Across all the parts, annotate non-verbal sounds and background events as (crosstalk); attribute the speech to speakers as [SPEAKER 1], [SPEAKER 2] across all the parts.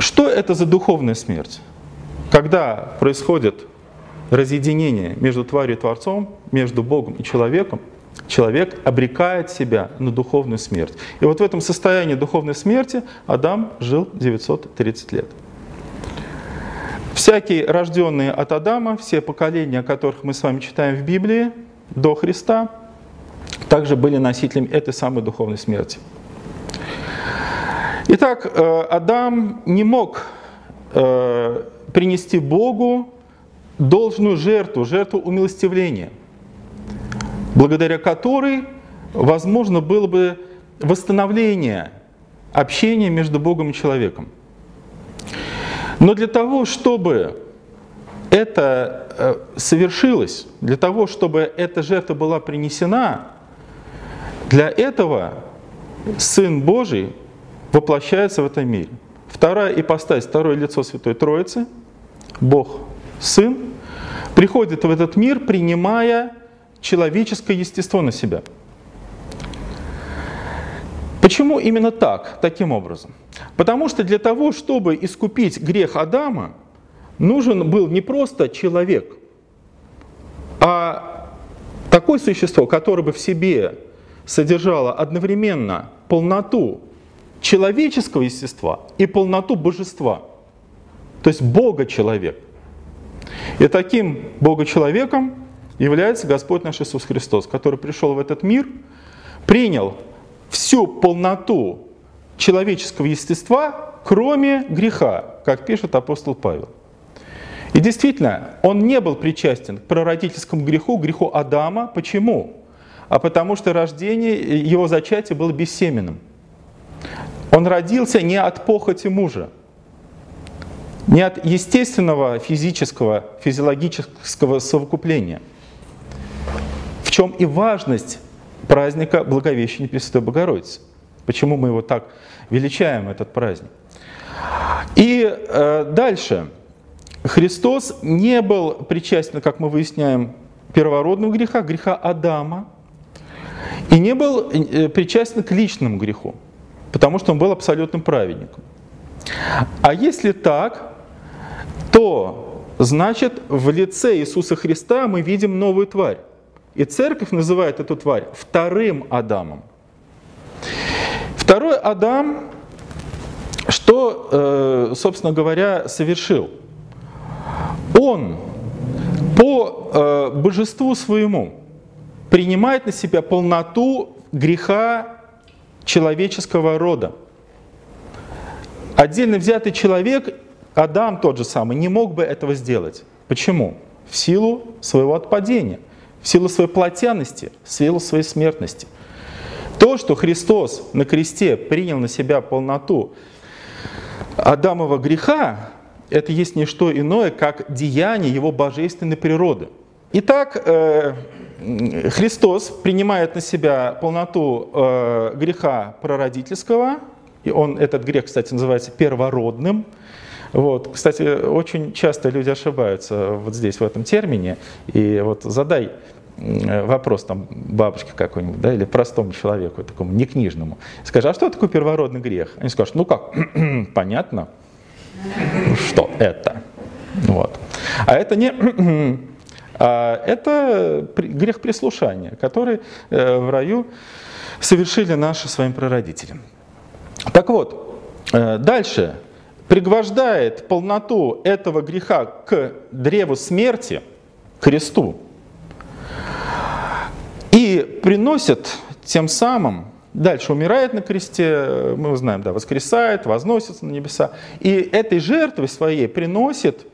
[SPEAKER 1] Что это за духовная смерть? Когда происходит разъединение между тварью и Творцом, между Богом и человеком, человек обрекает себя на духовную смерть. И вот в этом состоянии духовной смерти Адам жил 930 лет. Всякие рожденные от Адама, все поколения, о которых мы с вами читаем в Библии, до Христа, также были носителями этой самой духовной смерти. Итак, э, Адам не мог э, принести Богу должную жертву, жертву умилостивления, благодаря которой возможно было бы восстановление общения между Богом и человеком. Но для того, чтобы это э, совершилось, для того, чтобы эта жертва была принесена, для этого Сын Божий воплощается в этом мире. Вторая ипостась, второе лицо Святой Троицы, Бог Сын, приходит в этот мир, принимая человеческое естество на себя. Почему именно так, таким образом? Потому что для того, чтобы искупить грех Адама, нужен был не просто человек, а такое существо, которое бы в себе содержало одновременно полноту человеческого естества и полноту божества. То есть Бога-человек. И таким Бога-человеком является Господь наш Иисус Христос, который пришел в этот мир, принял всю полноту человеческого естества, кроме греха, как пишет апостол Павел. И действительно, он не был причастен к прародительскому греху, греху Адама. Почему? А потому что рождение, его зачатие было бессеменным. Он родился не от похоти мужа, не от естественного физического, физиологического совокупления. В чем и важность праздника Благовещения Пресвятой Богородицы. Почему мы его так величаем, этот праздник. И э, дальше. Христос не был причастен, как мы выясняем, первородного греха, греха Адама, и не был э, причастен к личному греху, потому что он был абсолютным праведником. А если так, то значит в лице Иисуса Христа мы видим новую тварь. И церковь называет эту тварь вторым Адамом. Второй Адам, что, э, собственно говоря, совершил? Он по э, божеству своему принимает на себя полноту греха человеческого рода. Отдельно взятый человек, Адам тот же самый, не мог бы этого сделать. Почему? В силу своего отпадения, в силу своей плотяности, в силу своей смертности – то, что Христос на кресте принял на себя полноту Адамова греха, это есть не что иное, как деяние его божественной природы. Итак, э, Христос принимает на себя полноту э, греха прародительского, и он, этот грех, кстати, называется первородным. Вот. Кстати, очень часто люди ошибаются вот здесь, в этом термине. И вот задай вопрос там бабушке какой-нибудь, да, или простому человеку, такому некнижному, скажи, а что такое первородный грех? Они скажут, ну как, (clears throat) понятно, что это. Вот. А это не... (clears throat) А это грех прислушания, который э, в раю совершили наши своим прародители. Так вот, э, дальше пригвождает полноту этого греха к древу смерти, к кресту, и приносит тем самым, дальше умирает на кресте, мы знаем, да, воскресает, возносится на небеса, и этой жертвой своей приносит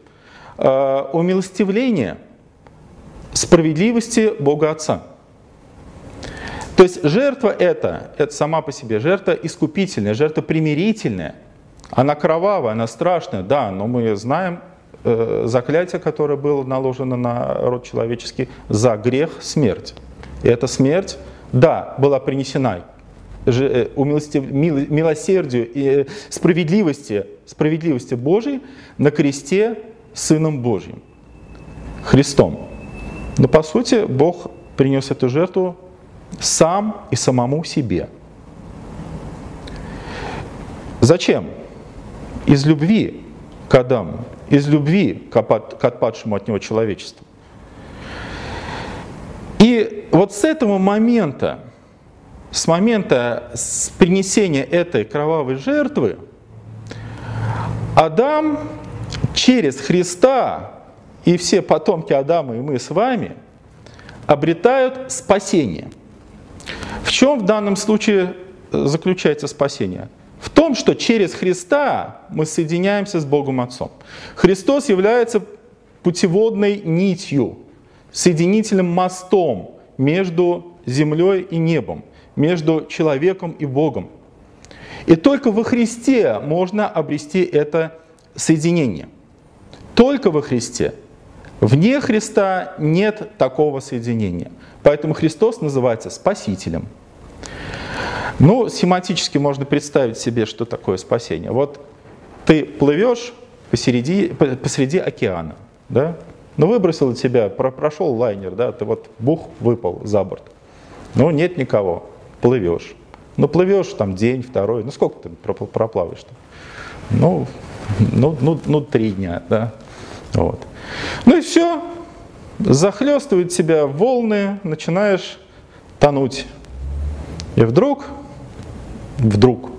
[SPEAKER 1] э, умилостивление справедливости Бога Отца. То есть жертва это, это сама по себе жертва искупительная, жертва примирительная. Она кровавая, она страшная, да, но мы знаем э, заклятие, которое было наложено на род человеческий за грех, смерть. И эта смерть, да, была принесена э, милосердию и э, справедливости, справедливости Божией на кресте Сыном Божьим, Христом. Но по сути Бог принес эту жертву сам и самому себе. Зачем? из любви к Адаму, из любви к отпадшему от него человечеству. И вот с этого момента, с момента принесения этой кровавой жертвы, Адам через Христа и все потомки Адама и мы с вами обретают спасение. В чем в данном случае заключается спасение? В том, что через Христа мы соединяемся с Богом Отцом. Христос является путеводной нитью, соединительным мостом между землей и небом, между человеком и Богом. И только во Христе можно обрести это соединение. Только во Христе. Вне Христа нет такого соединения. Поэтому Христос называется Спасителем. Ну, семантически можно представить себе, что такое спасение. Вот ты плывешь посреди, посреди океана, да? Ну, выбросил тебя, прошел лайнер, да, ты вот бух, выпал за борт. Ну, нет никого, плывешь. Ну, плывешь там день, второй, ну, сколько ты проплаваешь-то? Ну, ну, ну, ну, три дня, да. Вот. Ну и все, захлестывают тебя волны, начинаешь тонуть. И вдруг, вдруг,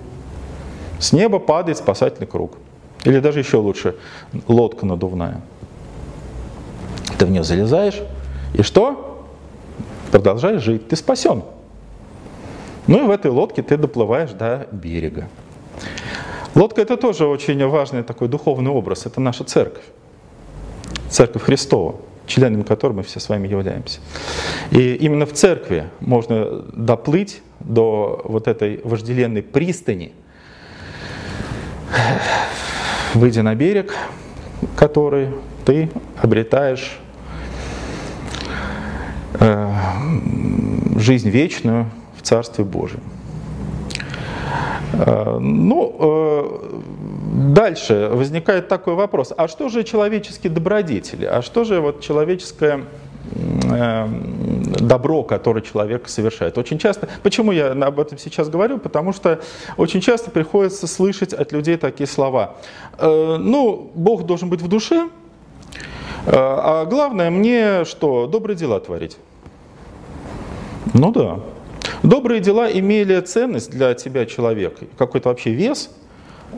[SPEAKER 1] с неба падает спасательный круг. Или даже еще лучше, лодка надувная. Ты в нее залезаешь, и что? Продолжаешь жить, ты спасен. Ну и в этой лодке ты доплываешь до берега. Лодка это тоже очень важный такой духовный образ, это наша церковь. Церковь Христова, членами которой мы все с вами являемся. И именно в церкви можно доплыть до вот этой вожделенной пристани, выйдя на берег, который ты обретаешь э, жизнь вечную в Царстве Божьем. Э, ну, э, дальше возникает такой вопрос, а что же человеческие добродетели, а что же вот человеческое э, добро, которое человек совершает. Очень часто, почему я об этом сейчас говорю, потому что очень часто приходится слышать от людей такие слова. Ну, Бог должен быть в душе, а главное мне что, добрые дела творить. Ну да, Добрые дела имели ценность для тебя, человека, какой-то вообще вес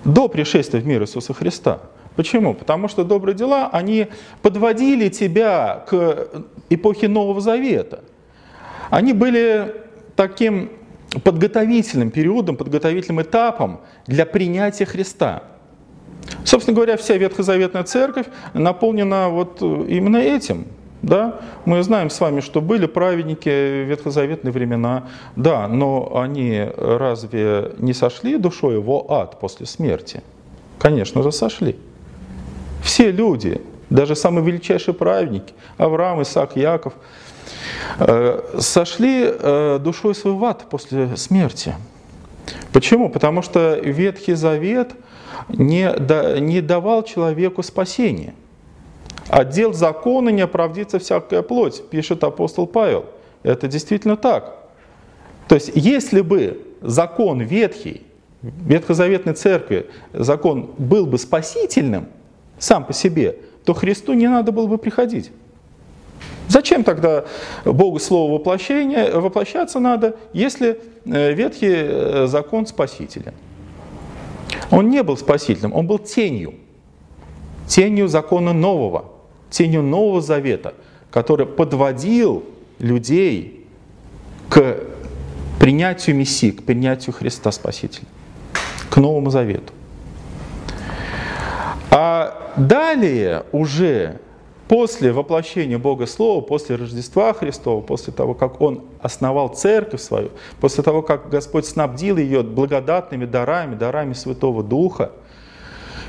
[SPEAKER 1] до пришествия в мир Иисуса Христа. Почему? Потому что добрые дела, они подводили тебя к эпохе Нового Завета. Они были таким подготовительным периодом, подготовительным этапом для принятия Христа. Собственно говоря, вся Ветхозаветная Церковь наполнена вот именно этим – да? Мы знаем с вами, что были праведники ветхозаветные времена, да, но они разве не сошли душой в ад после смерти? Конечно же, сошли. Все люди, даже самые величайшие праведники, Авраам, Исаак, Яков, э, сошли э, душой свой в ад после смерти. Почему? Потому что Ветхий Завет не давал человеку спасения. Отдел закона не оправдится всякая плоть, пишет апостол Павел. Это действительно так. То есть, если бы закон ветхий, ветхозаветной церкви, закон был бы спасительным сам по себе, то Христу не надо было бы приходить. Зачем тогда Богу Слово воплощения, воплощаться надо, если э, ветхий э, закон спасителен? Он не был спасителем, он был тенью, тенью закона нового тенью Нового Завета, который подводил людей к принятию Мессии, к принятию Христа Спасителя, к Новому Завету. А далее уже после воплощения Бога Слова, после Рождества Христова, после того, как Он основал церковь свою, после того, как Господь снабдил ее благодатными дарами, дарами Святого Духа,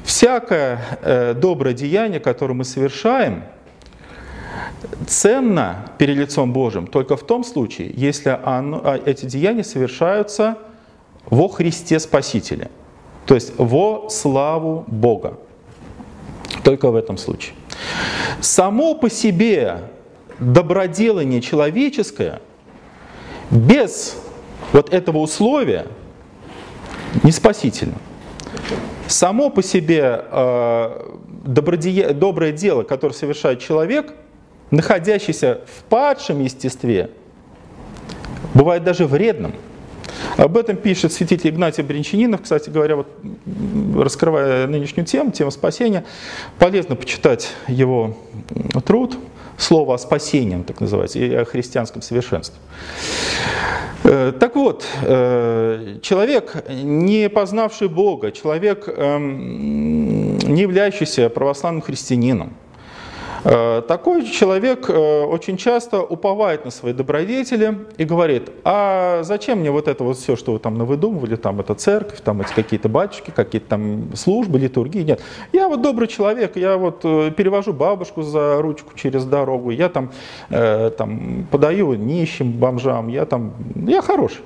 [SPEAKER 1] Всякое э, доброе деяние, которое мы совершаем, ценно перед лицом Божьим только в том случае, если оно, а, эти деяния совершаются во Христе Спасителе, то есть во славу Бога. Только в этом случае. Само по себе доброделание человеческое без вот этого условия не спасительно. Само по себе э, добродея... доброе дело, которое совершает человек, находящийся в падшем естестве, бывает даже вредным. Об этом пишет святитель Игнатий Бринчанинов. Кстати говоря, вот, раскрывая нынешнюю тему, тему спасения, полезно почитать его труд «Слово о спасении», так называется, и о христианском совершенстве. Э, так вот, э, человек, не познавший Бога, человек, эм, не являющийся православным христианином, такой человек э, очень часто уповает на свои добродетели и говорит, а зачем мне вот это вот все, что вы там навыдумывали, там это церковь, там эти какие-то батюшки, какие-то там службы, литургии, нет. Я вот добрый человек, я вот э, перевожу бабушку за ручку через дорогу, я там, там подаю нищим, бомжам, я там, я хороший.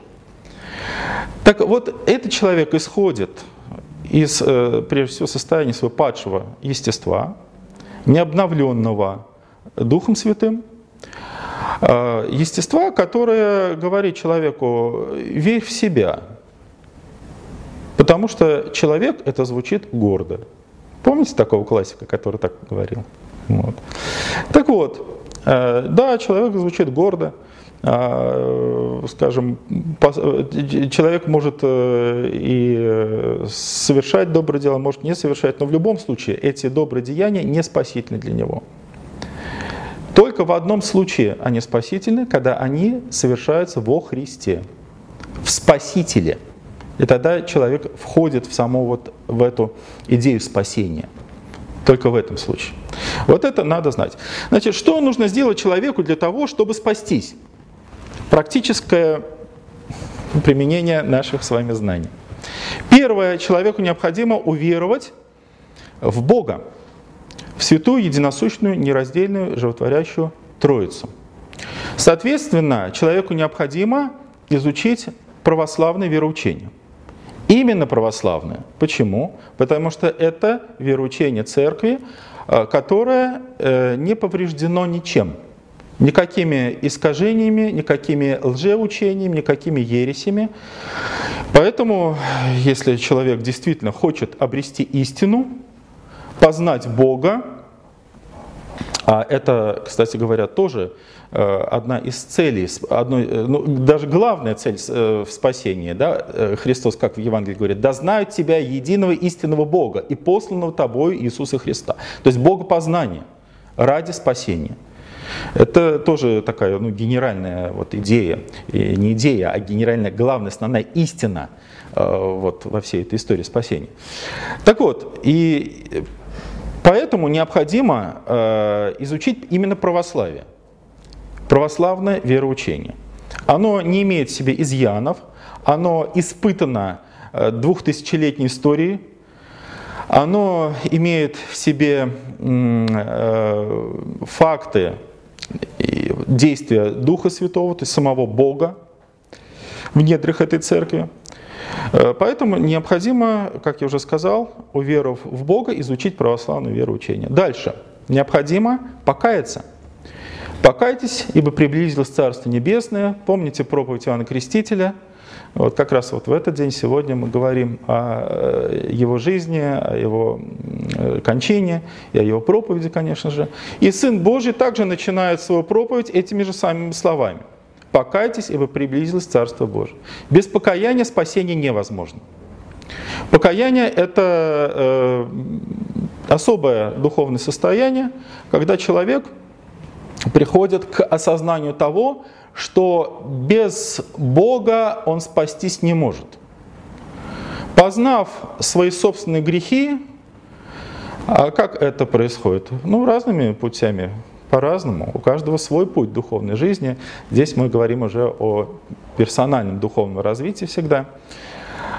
[SPEAKER 1] Так вот, этот человек исходит из, прежде всего, состояния своего падшего естества, необновленного Духом Святым, а, естества, которое говорит человеку, верь в себя, потому что человек это звучит гордо. Помните такого классика, который так говорил? Вот. Так вот, э, да, человек звучит гордо, скажем, человек может э, и совершать доброе дело, может не совершать, но в любом случае эти добрые деяния не спасительны для него. Только в одном случае они спасительны, когда они совершаются во Христе, в Спасителе. И тогда человек входит в саму вот в эту идею спасения. Только в этом случае. Вот это надо знать. Значит, что нужно сделать человеку для того, чтобы спастись? Практическое применение наших с вами знаний. Первое, человеку необходимо уверовать в Бога, в святую, единосущную, нераздельную, животворящую Троицу. Соответственно, человеку необходимо изучить православное вероучение. Именно православное. Почему? Потому что это вероучение церкви, э, которое э, не повреждено ничем – никакими искажениями, никакими лжеучениями, никакими ересями. Поэтому, если человек действительно хочет обрести истину, познать Бога, а это, кстати говоря, тоже э, одна из целей, одной, э, ну, даже главная цель э, в спасении. Да? Христос, как в Евангелии говорит, «Да знают тебя единого истинного Бога и посланного тобою Иисуса Христа». То есть Богопознание ради спасения. Это тоже такая ну, генеральная вот идея, и не идея, а генеральная главная, основная истина э, вот, во всей этой истории спасения. Так вот, и поэтому необходимо э, изучить именно православие, православное вероучение. Оно не имеет в себе изъянов, оно испытано э, двухтысячелетней историей, оно имеет в себе факты действия Духа Святого, то есть самого Бога в недрах этой церкви. Э, поэтому необходимо, как я уже сказал, уверовав в Бога, изучить православное вероучение. Дальше. Необходимо покаяться. Покайтесь, ибо приблизилось Царство Небесное. Помните проповедь Иоанна Крестителя – вот как раз вот в этот день сегодня мы говорим о э, его жизни, о его кончине и о его проповеди, конечно же. И Сын Божий также начинает свою проповедь этими же самыми словами. «Покайтесь, ибо приблизилось Царство Божие». Без покаяния спасение невозможно. Покаяние – это э, особое духовное состояние, когда человек приходит к осознанию того, что без Бога он спастись не может. Познав свои собственные грехи, а как это происходит? Ну, разными путями, по-разному. У каждого свой путь духовной жизни. Здесь мы говорим уже о персональном духовном развитии всегда.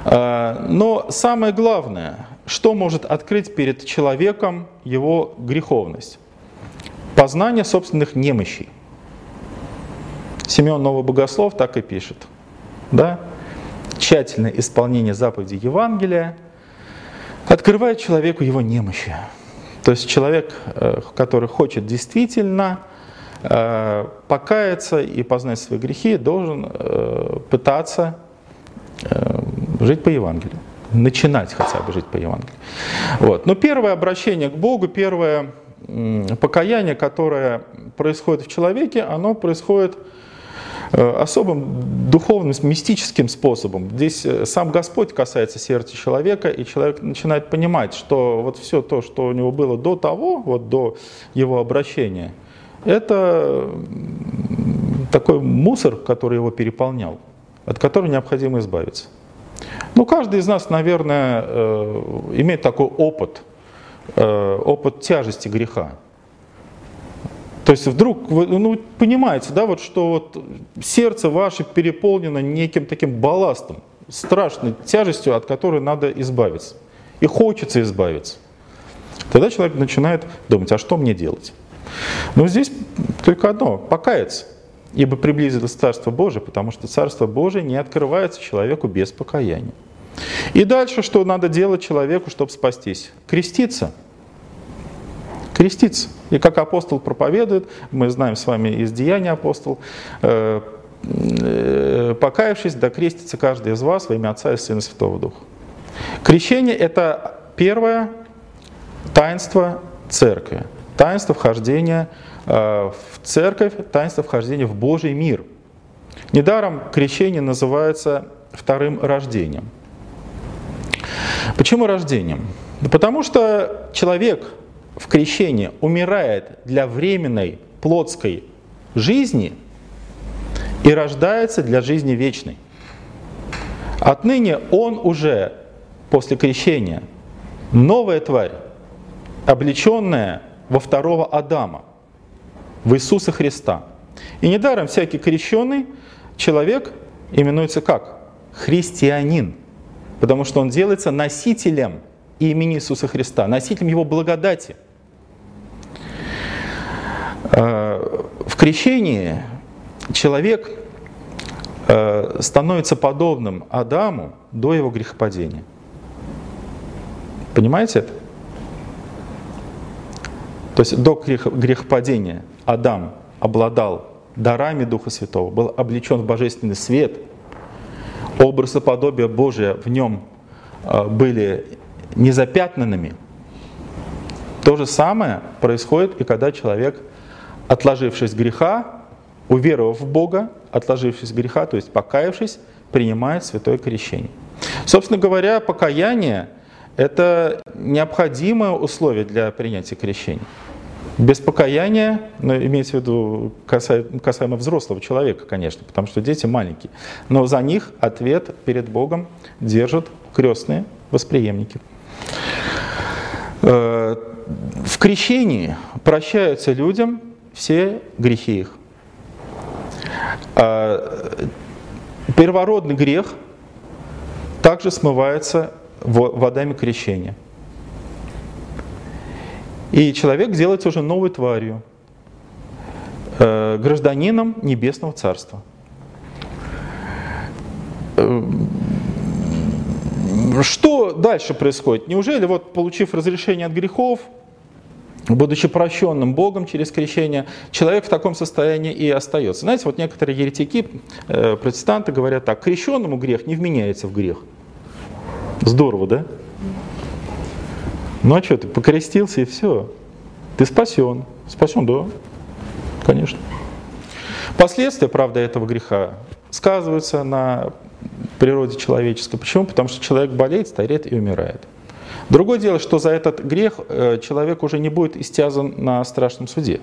[SPEAKER 1] А, но самое главное, что может открыть перед человеком его греховность? Познание собственных немощей. Семен Новый Богослов так и пишет. Да? Тщательное исполнение заповедей Евангелия открывает человеку его немощи. То есть человек, э, который хочет действительно э, покаяться и познать свои грехи, должен э, пытаться жить по Евангелию. начинать хотя бы жить по Евангелию. Вот. Но первое обращение к Богу, первое покаяние, которое происходит в человеке, оно происходит особым духовным, мистическим способом. Здесь э, сам Господь касается сердца человека, и человек начинает понимать, что вот все то, что у него было до того, вот до его обращения, это такой мусор, который его переполнял, от которого необходимо избавиться. Ну, каждый из нас, наверное, э, имеет такой опыт, опыт тяжести греха. То есть вдруг вы ну, понимаете, да, вот, что вот сердце ваше переполнено неким таким балластом, страшной тяжестью, от которой надо избавиться. И хочется избавиться. Тогда человек начинает думать, а что мне делать? Но здесь только одно – покаяться, ибо приблизилось Царство Божие, потому что Царство Божие не открывается человеку без покаяния. И дальше, что надо делать человеку, чтобы спастись? Креститься – креститься. И как апостол проповедует, мы знаем с вами из Деяния апостол, э, э, покаявшись, да крестится каждый из вас во имя Отца и Сына Святого Духа. Крещение – это первое таинство церкви, таинство вхождения э, в церковь, таинство вхождения в Божий мир. Недаром крещение называется вторым рождением. Почему рождением? потому что человек – в крещении умирает для временной плотской жизни и рождается для жизни вечной. Отныне он уже после крещения новая тварь, облеченная во второго Адама, в Иисуса Христа. И недаром всякий крещенный человек именуется как? Христианин, потому что он делается носителем имени Иисуса Христа, носителем Его благодати – в крещении человек э, становится подобным Адаму до его грехопадения. Понимаете это? То есть до грехопадения Адам обладал дарами Духа Святого, был облечен в божественный свет, образ и подобие Божия в нем э, были незапятнанными. То же самое происходит и когда человек отложившись греха, уверовав в Бога, отложившись греха, то есть покаявшись, принимает святое крещение. Собственно говоря, покаяние – это необходимое условие для принятия крещения. Без покаяния, ну, имеется в виду касаемо, касаемо взрослого человека, конечно, потому что дети маленькие, но за них ответ перед Богом держат крестные восприемники. Э, в крещении прощаются людям все грехи их. А, первородный грех также смывается водами крещения. И человек делается уже новой тварью, э, гражданином Небесного Царства. Э, что дальше происходит? Неужели вот получив разрешение от грехов, будучи прощенным Богом через крещение, человек в таком состоянии и остается. Знаете, вот некоторые еретики, э, протестанты говорят так, крещенному грех не вменяется в грех. Здорово, да? Ну а что, ты покрестился и все. Ты спасен. Спасен, да, конечно. Последствия, правда, этого греха сказываются на природе человеческой. Почему? Потому что человек болеет, стареет и умирает. Другое дело, что за этот грех э, человек уже не будет истязан на страшном суде.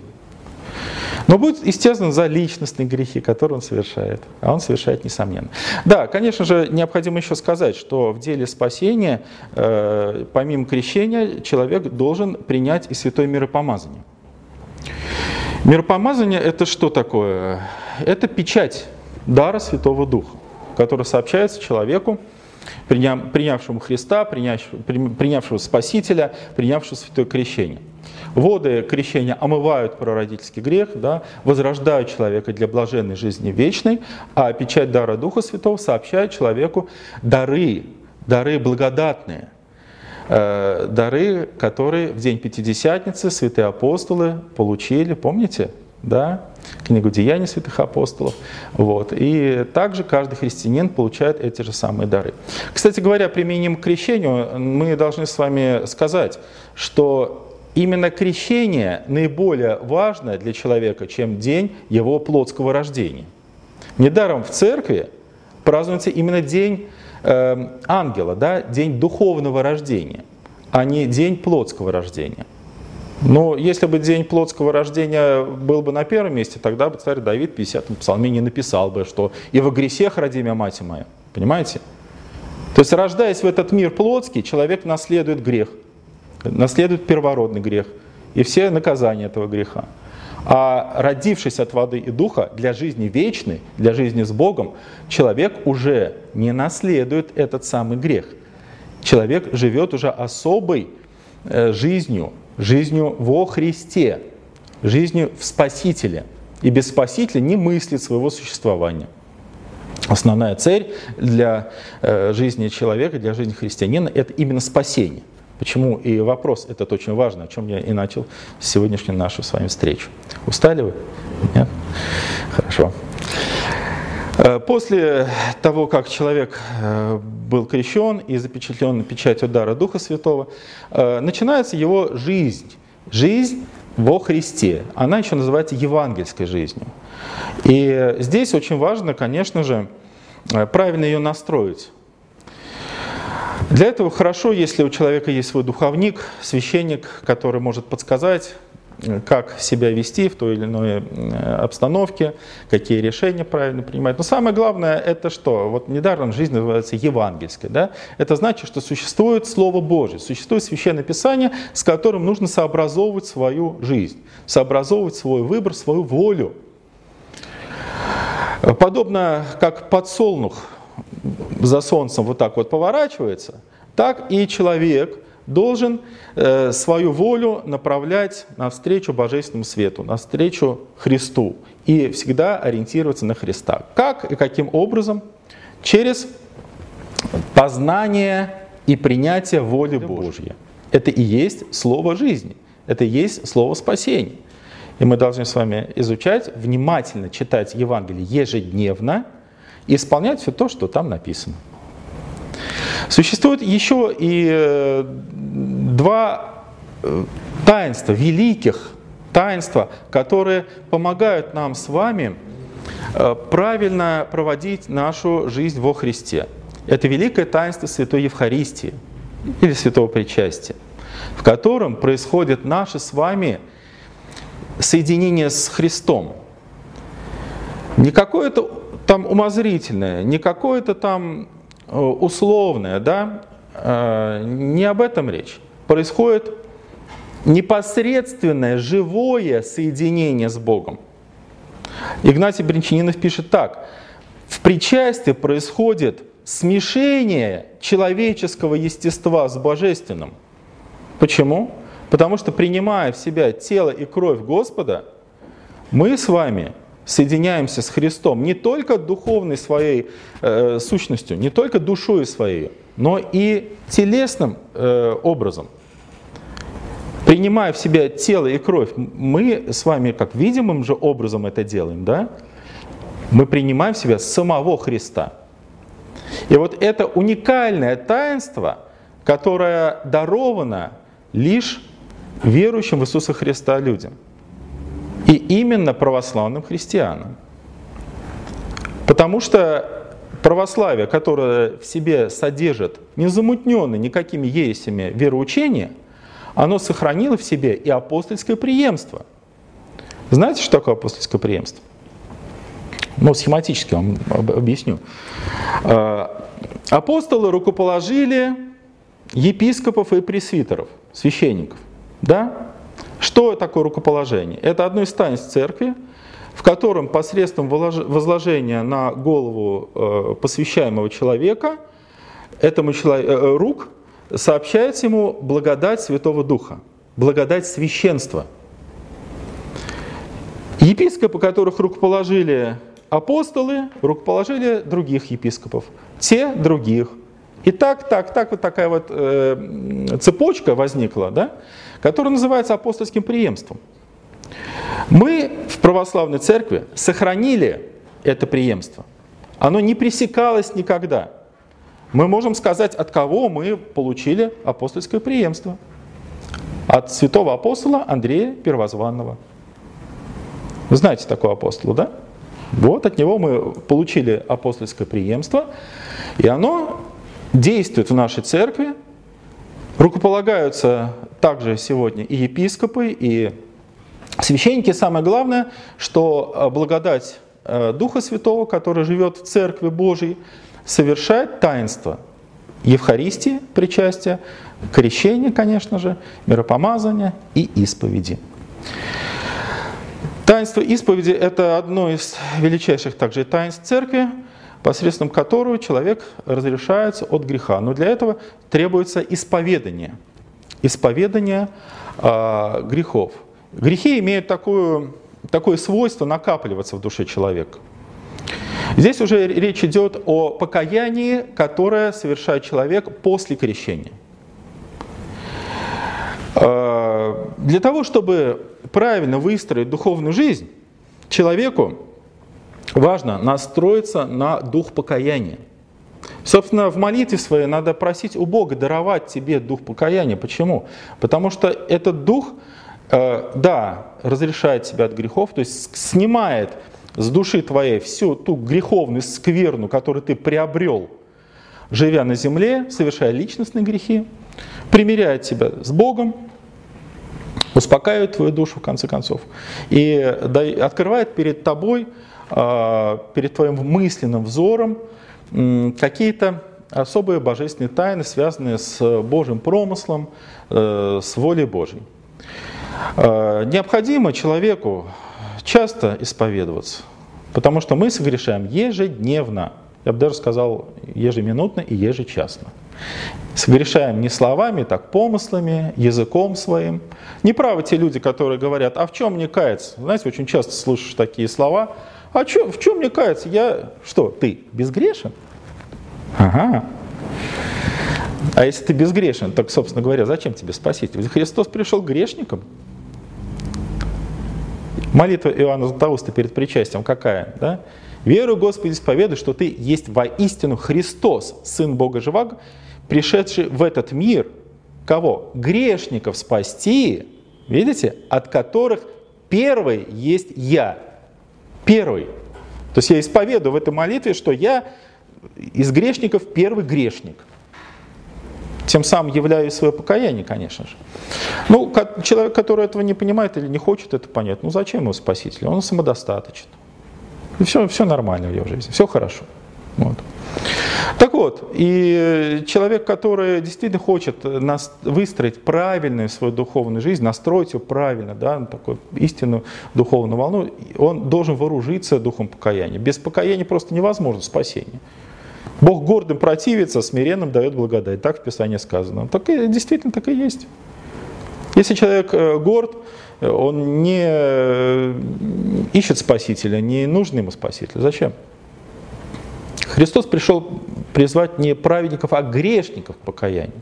[SPEAKER 1] Но будет истязан за личностные грехи, которые он совершает. А он совершает несомненно. Да, конечно же, необходимо еще сказать, что в деле спасения, э, помимо крещения, человек должен принять и святое миропомазание. Миропомазание это что такое? Это печать дара Святого Духа, который сообщается человеку принявшему Христа, принявшего Спасителя, принявшего Святое Крещение. Воды крещения омывают прародительский грех, да, возрождают человека для блаженной жизни вечной, а печать дара Духа Святого сообщает человеку дары, дары благодатные, э, дары, которые в день Пятидесятницы святые апостолы получили, помните, да, книгу «Деяний святых апостолов». Вот. И также каждый христианин получает эти же самые дары. Кстати говоря, применим к крещению, мы должны с вами сказать, что именно крещение наиболее важно для человека, чем день его плотского рождения. Недаром в церкви празднуется именно день э, ангела, да, день духовного рождения, а не день плотского рождения. Но если бы день плотского рождения был бы на первом месте, тогда бы царь Давид в 50-м псалме не написал бы, что «И во грехах роди меня, мать моя». Понимаете? То есть, рождаясь в этот мир плотский, человек наследует грех, наследует первородный грех и все наказания этого греха. А родившись от воды и духа, для жизни вечной, для жизни с Богом, человек уже не наследует этот самый грех. Человек живет уже особой э, жизнью, жизнью во Христе, жизнью в Спасителе. И без Спасителя не мыслит своего существования. Основная цель для э, жизни человека, для жизни христианина – это именно спасение. Почему и вопрос этот очень важный, о чем я и начал сегодняшнюю нашу с вами встречу. Устали вы? Нет? Хорошо. Э, после того, как человек э, был крещен и запечатлен печатью дара Духа Святого, э, начинается его жизнь. Жизнь во Христе. Она еще называется евангельской жизнью. И здесь очень важно, конечно же, правильно ее настроить. Для этого хорошо, если у человека есть свой духовник, священник, который может подсказать, как себя вести в той или иной э, обстановке, какие решения правильно принимать. Но самое главное это что? Вот недаром жизнь называется евангельской. Да? Это значит, что существует Слово Божье, существует Священное Писание, с которым нужно сообразовывать свою жизнь, сообразовывать свой выбор, свою волю. Подобно как подсолнух за солнцем вот так вот поворачивается, так и человек должен э, свою волю направлять навстречу Божественному свету, навстречу Христу и всегда ориентироваться на Христа. Как и каким образом? Через познание и принятие воли Божьей. Это и есть слово жизни, это и есть слово спасения. И мы должны с вами изучать, внимательно читать Евангелие ежедневно и исполнять все то, что там написано. Существует еще и э, два э, таинства, великих таинства, которые помогают нам с вами э, правильно проводить нашу жизнь во Христе. Это великое таинство Святой Евхаристии или Святого Причастия, в котором происходит наше с вами соединение с Христом. Не какое-то там умозрительное, не какое-то там условное, да, э, не об этом речь. Происходит непосредственное, живое соединение с Богом. Игнатий Бринчанинов пишет так. В причастии происходит смешение человеческого естества с божественным. Почему? Потому что принимая в себя тело и кровь Господа, мы с вами соединяемся с Христом не только духовной своей э, сущностью, не только душой своей, но и телесным э, образом. Принимая в себя тело и кровь, мы с вами как видимым же образом это делаем, да? Мы принимаем в себя самого Христа. И вот это уникальное таинство, которое даровано лишь верующим в Иисуса Христа людям – и именно православным христианам. Потому что православие, которое в себе содержит незамутненное никакими ересями вероучение, оно сохранило в себе и апостольское преемство. Знаете, что такое апостольское преемство? Ну, схематически вам объясню. А, апостолы рукоположили епископов и пресвитеров, священников. Да? Что такое рукоположение? Это одно из таинств церкви, в котором посредством возложения на голову э, посвящаемого человека этому человеку, э, рук сообщается ему благодать Святого Духа, благодать священства. Епископы, которых рукоположили апостолы, рукоположили других епископов, те других. И так, так, так вот такая вот э, цепочка возникла, да? Которое называется апостольским преемством. Мы православной церкви сохранили это преемство. Оно не пресекалось никогда. Мы можем сказать, от кого мы получили апостольское преемство. От святого апостола Андрея Первозванного. Вы знаете такого апостола, да? Вот от него мы получили апостольское преемство, и оно действует в нашей церкви. Рукополагаются также сегодня и епископы, и священники. Самое главное, что э, благодать э, Духа Святого, который живет в Церкви Божьей, совершает таинство Евхаристии, причастия, крещения, конечно же, миропомазания и исповеди. Таинство исповеди – это одно из величайших также таинств церкви, посредством которого человек разрешается от греха. Но для этого требуется исповедание. Исповедание э, грехов. Грехи имеют такую, такое свойство накапливаться в душе человека. Здесь уже речь идет о покаянии, которое совершает человек после крещения. А, для того, чтобы правильно выстроить духовную жизнь, человеку важно настроиться на дух покаяния. Собственно, в молитве своей надо просить у Бога даровать тебе дух покаяния. Почему? Потому что этот дух, э, да, разрешает тебя от грехов, то есть снимает с души твоей всю ту греховную скверну, которую ты приобрел, живя на земле, совершая личностные грехи, примиряет тебя с Богом, успокаивает твою душу в конце концов и открывает перед тобой, перед твоим мысленным взором какие-то особые божественные тайны, связанные с Божьим промыслом, э, с волей Божьей. А, необходимо человеку часто исповедоваться, потому что мы согрешаем ежедневно, я бы даже сказал ежеминутно и ежечасно. Согрешаем не словами, так помыслами, языком своим. Неправы те люди, которые говорят, а в чем мне каяться? Знаете, очень часто слышишь такие слова. А чё, в чем мне каяться? Я что, ты безгрешен? Ага. А если ты безгрешен, так, собственно говоря, зачем тебе спаситель? Христос пришел грешником. Молитва Иоанна Златоуста перед причастием какая? Да? Верую, Господи, исповедуй, что Ты есть воистину Христос, Сын Бога Живаго, пришедший в этот мир, кого? Грешников спасти, видите, от которых первый есть я. Первый. То есть я исповедую в этой молитве, что я из грешников первый грешник. Тем самым являю свое покаяние, конечно же. Ну, человек, который этого не понимает или не хочет это понять, ну зачем ему спаситель? Он самодостаточен. И все, все нормально в его жизни, все хорошо. Вот. Так вот, и человек, который действительно хочет нас выстроить правильную свою духовную жизнь, настроить ее правильно, да, на такую истинную духовную волну, он должен вооружиться духом покаяния. Без покаяния просто невозможно спасение. Бог гордым противится, смиренным дает благодать. Так в Писании сказано. Так и, действительно так и есть. Если человек э, горд, он не э, ищет спасителя, не нужен ему спаситель. Зачем? Христос пришел призвать не праведников, а грешников к покаянию.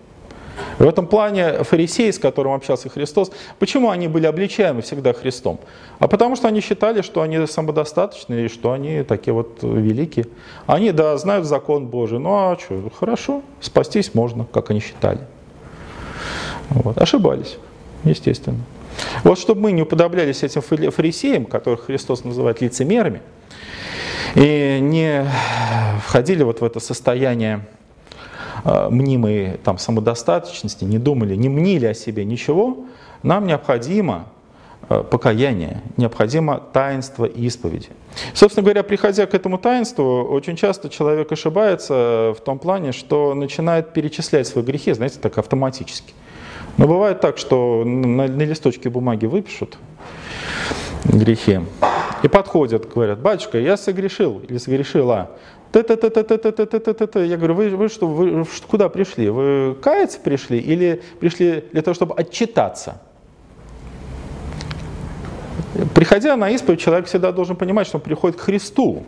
[SPEAKER 1] В этом плане фарисеи, с которым общался Христос, почему они были обличаемы всегда Христом? А потому что они считали, что они самодостаточны и что они такие вот великие. Они, да, знают закон Божий, ну а что, хорошо, спастись можно, как они считали. Вот. Ошибались, естественно. Вот чтобы мы не уподоблялись этим фарисеям, которых Христос называет лицемерами, и не входили вот в это состояние э, мнимой там, самодостаточности, не думали, не мнили о себе ничего, нам необходимо э, покаяние, необходимо таинство исповеди. Собственно говоря, приходя к этому таинству, очень часто человек ошибается в том плане, что начинает перечислять свои грехи, знаете, так автоматически. Но бывает так, что на, на листочке бумаги выпишут грехи И подходят, говорят, батюшка, я согрешил или согрешила. Я говорю, вы, вы что, вы куда пришли? Вы каяться пришли или пришли для того, чтобы отчитаться? Приходя на исповедь, человек всегда должен понимать, что он приходит к Христу.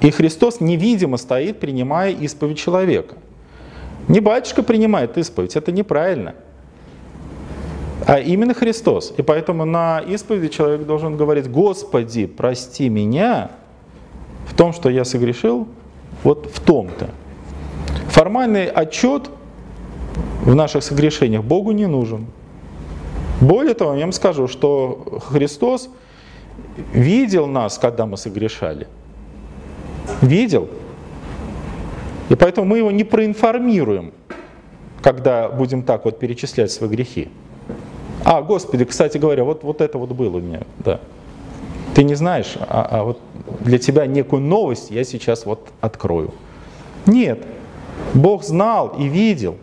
[SPEAKER 1] И Христос невидимо стоит, принимая исповедь человека. Не батюшка принимает исповедь, это неправильно а именно Христос. И поэтому на исповеди человек должен говорить, Господи, прости меня в том, что я согрешил, вот в том-то. Формальный отчет в наших согрешениях Богу не нужен. Более того, я вам скажу, что Христос видел нас, когда мы согрешали. Видел. И поэтому мы его не проинформируем, когда будем так вот перечислять свои грехи. А, Господи, кстати говоря, вот, вот это вот было меня, да. Ты не знаешь, а, а вот для тебя некую новость я сейчас вот открою. Нет, Бог знал и видел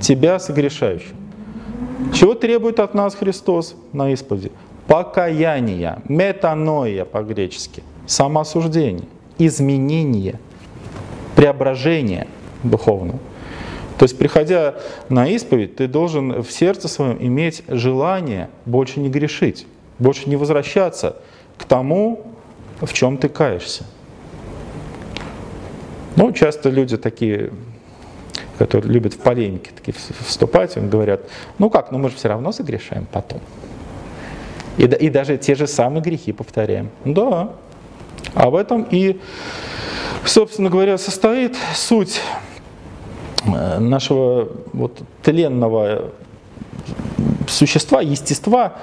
[SPEAKER 1] тебя согрешающим. Чего требует от нас Христос на исповеди? Покаяние, метаноия по-гречески, самоосуждение, изменение, преображение духовное. То есть, приходя на исповедь, ты должен в сердце своем иметь желание больше не грешить, больше не возвращаться к тому, в чем ты каешься. Ну, часто люди такие, которые любят в полемике такие вступать, им говорят, ну как, ну мы же все равно согрешаем потом. И, и даже те же самые грехи повторяем. Да, а в этом и, собственно говоря, состоит суть нашего вот тленного существа, естества,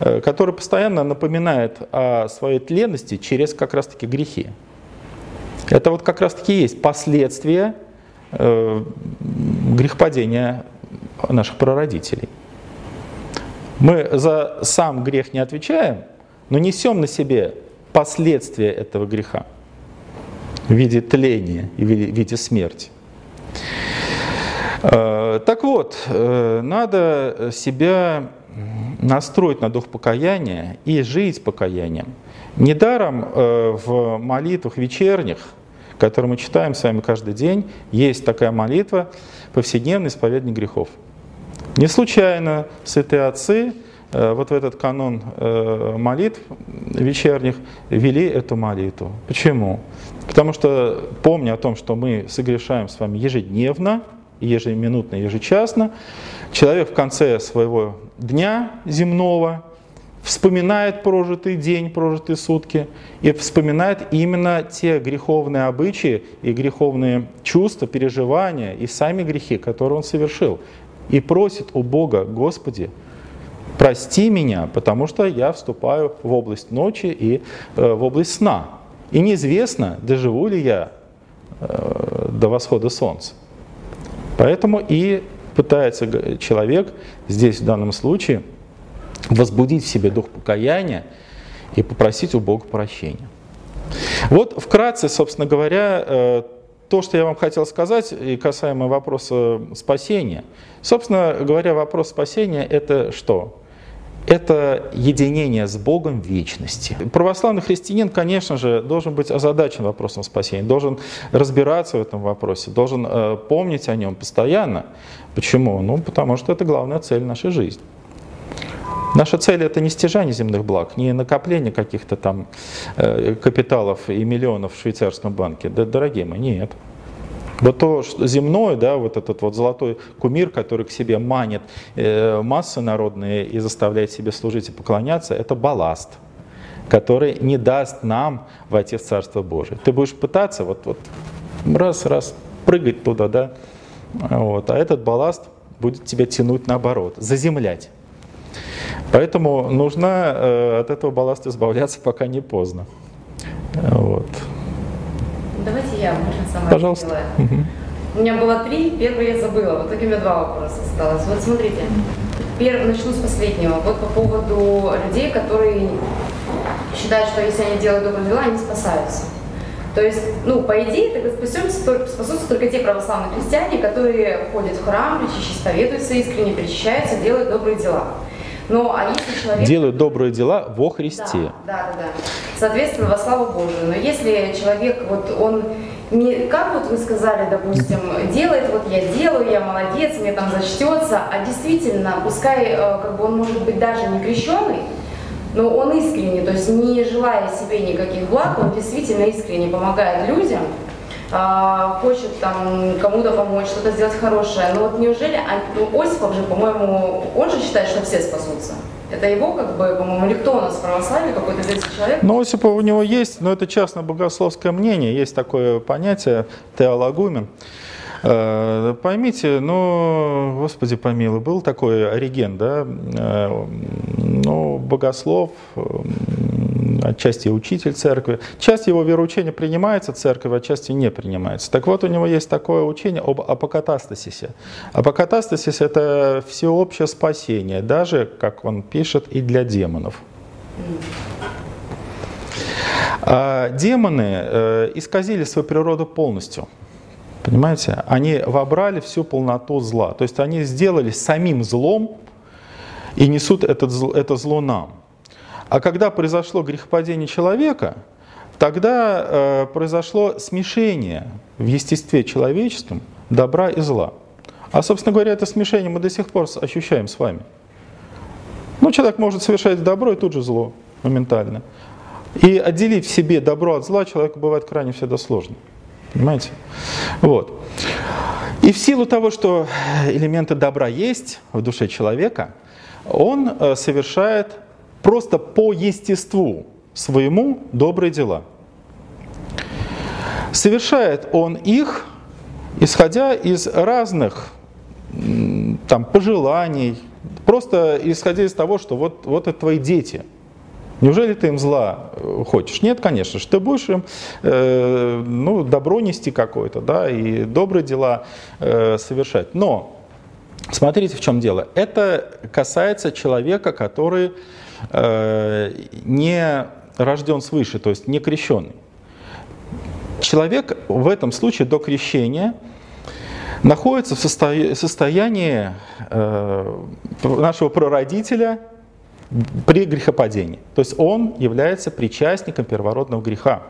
[SPEAKER 1] э, которое постоянно напоминает о своей тленности через как раз-таки грехи. Это вот как раз-таки есть последствия э, грехопадения наших прародителей. Мы за сам грех не отвечаем, но несем на себе последствия этого греха в виде тления и в виде смерти. Э, так вот, э, надо себя настроить на дух покаяния и жить покаянием. Недаром э, в молитвах вечерних, которые мы читаем с вами каждый день, есть такая молитва «Повседневный исповедник грехов». Не случайно святые отцы вот в этот канон молитв вечерних вели эту молитву. Почему? Потому что, помня о том, что мы согрешаем с вами ежедневно, ежеминутно, ежечасно, человек в конце своего дня земного вспоминает прожитый день, прожитые сутки, и вспоминает именно те греховные обычаи и греховные чувства, переживания и сами грехи, которые он совершил. И просит у Бога, Господи, прости меня, потому что я вступаю в область ночи и э, в область сна. И неизвестно, доживу ли я э, до восхода солнца. Поэтому и пытается человек здесь в данном случае возбудить в себе дух покаяния и попросить у Бога прощения. Вот вкратце, собственно говоря, э, то, что я вам хотел сказать и касаемо вопроса спасения. Собственно говоря, вопрос спасения – это что? Это единение с Богом в вечности. Православный христианин, конечно же, должен быть озадачен вопросом спасения, должен разбираться в этом вопросе, должен э, помнить о нем постоянно. Почему? Ну, потому что это главная цель нашей жизни. Наша цель это не стяжание земных благ, не накопление каких-то там э, капиталов и миллионов в швейцарском банке. Да, дорогие мои, нет. Вот то что земное, да, вот этот вот золотой кумир, который к себе манит э, массы народные и заставляет себе служить и поклоняться, это балласт, который не даст нам войти в Царство Божие. Ты будешь пытаться вот, вот раз-раз прыгать туда, да, вот, а этот балласт будет тебя тянуть наоборот, заземлять. Поэтому нужно э, от этого балласта избавляться, пока не поздно. Вот.
[SPEAKER 2] Давайте я, можно сама
[SPEAKER 1] Пожалуйста. Угу.
[SPEAKER 2] У меня было три, первый я забыла. Вот такими два вопроса осталось. Вот смотрите, первый, начну с последнего. Вот по поводу людей, которые считают, что если они делают добрые дела, они спасаются. То есть, ну, по идее, тогда спасемся, спасутся только те православные христиане, которые ходят в храм, исповедуются искренне, причащаются, делают добрые дела. Ну, а если человек...
[SPEAKER 1] Делают добрые дела во Христе.
[SPEAKER 2] Да, да, да, да. Соответственно, во славу Божию. Но если человек, вот он не, как вот вы сказали, допустим, делает, вот я делаю, я молодец, мне там зачтется, а действительно, пускай э, как бы он может быть даже не крещенный, но он искренне, то есть не желая себе никаких благ, он действительно искренне помогает людям, а, хочет там кому-то помочь, что-то сделать хорошее. Но вот неужели, а, ну, Осипов же, по-моему, он же считает, что все спасутся. Это его, как бы, по-моему, или кто у нас в православии, какой-то известный человек?
[SPEAKER 1] Ну, Осипов у него есть, но это частно-богословское мнение, есть такое понятие теологумен. Э, поймите, ну, Господи помилуй, был такой Ориген, да, э, ну, богослов, отчасти учитель церкви. Часть его вероучения принимается церковью, отчасти не принимается. Так вот, у него есть такое учение об апокатастасисе. Апокатастасис – это всеобщее спасение, даже, как он пишет, и для демонов. А демоны э, исказили свою природу полностью. Понимаете? Они вобрали всю полноту зла. То есть они сделали самим злом и несут это, это зло нам. А когда произошло грехопадение человека, тогда э, произошло смешение в естестве человеческом добра и зла. А, собственно говоря, это смешение мы до сих пор ощущаем с вами. Ну, человек может совершать добро и тут же зло моментально. И отделить в себе добро от зла человеку бывает крайне всегда сложно. Понимаете? Вот. И в силу того, что элементы добра есть в душе человека, он э, совершает просто по естеству своему добрые дела. Совершает он их, исходя из разных там, пожеланий, просто исходя из того, что вот, вот это твои дети. Неужели ты им зла э, хочешь? Нет, конечно же. Ты будешь им э, ну, добро нести какое-то, да, и добрые дела э, совершать. Но смотрите, в чем дело. Это касается человека, который не рожден свыше, то есть не крещенный. Человек в этом случае до крещения находится в состоянии э, нашего прародителя при грехопадении. То есть он является причастником первородного греха,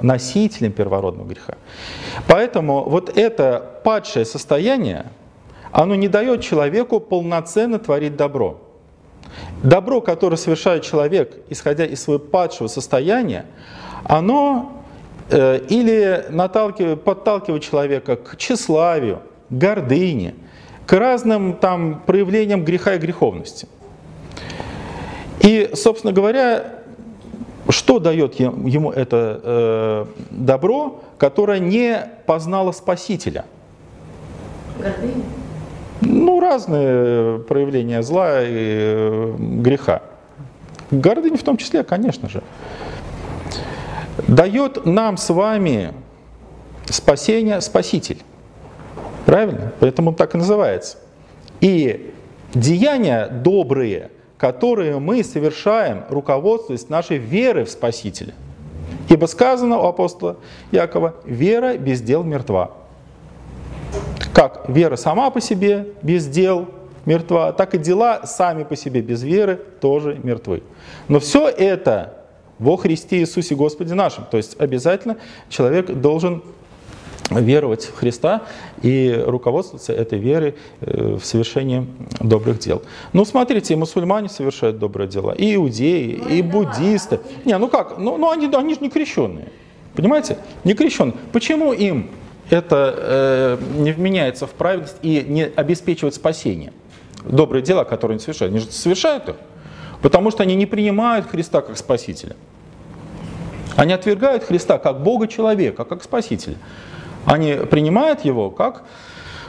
[SPEAKER 1] носителем первородного греха. Поэтому вот это падшее состояние, оно не дает человеку полноценно творить добро. Добро, которое совершает человек, исходя из своего падшего состояния, оно э, или подталкивает человека к тщеславию, гордыне, к разным там проявлениям греха и греховности. И, собственно говоря, что дает ему это э, добро, которое не познало Спасителя?
[SPEAKER 2] Гордыня.
[SPEAKER 1] Ну, разные проявления зла и э, греха. Гордыня в том числе, конечно же. Дает нам с вами спасение Спаситель. Правильно? Поэтому он так и называется. И деяния добрые, которые мы совершаем, руководствуясь нашей верой в Спасителя. Ибо сказано у апостола Якова, вера без дел мертва. Как вера сама по себе, без дел, мертва, так и дела сами по себе, без веры, тоже мертвы. Но все это во Христе Иисусе Господе нашем. То есть обязательно человек должен веровать в Христа и руководствоваться этой верой э, в совершении добрых дел. Ну, смотрите, и мусульмане совершают добрые дела, и иудеи, ну, и буддисты. Не, ну как, ну, ну они, они же не крещенные. Понимаете? Не крещенные. Почему им это э, не вменяется в праведность и не обеспечивает спасение. Добрые дела, которые они совершают, они же совершают их, потому что они не принимают Христа как Спасителя. Они отвергают Христа как Бога человека, как Спасителя. Они принимают Его как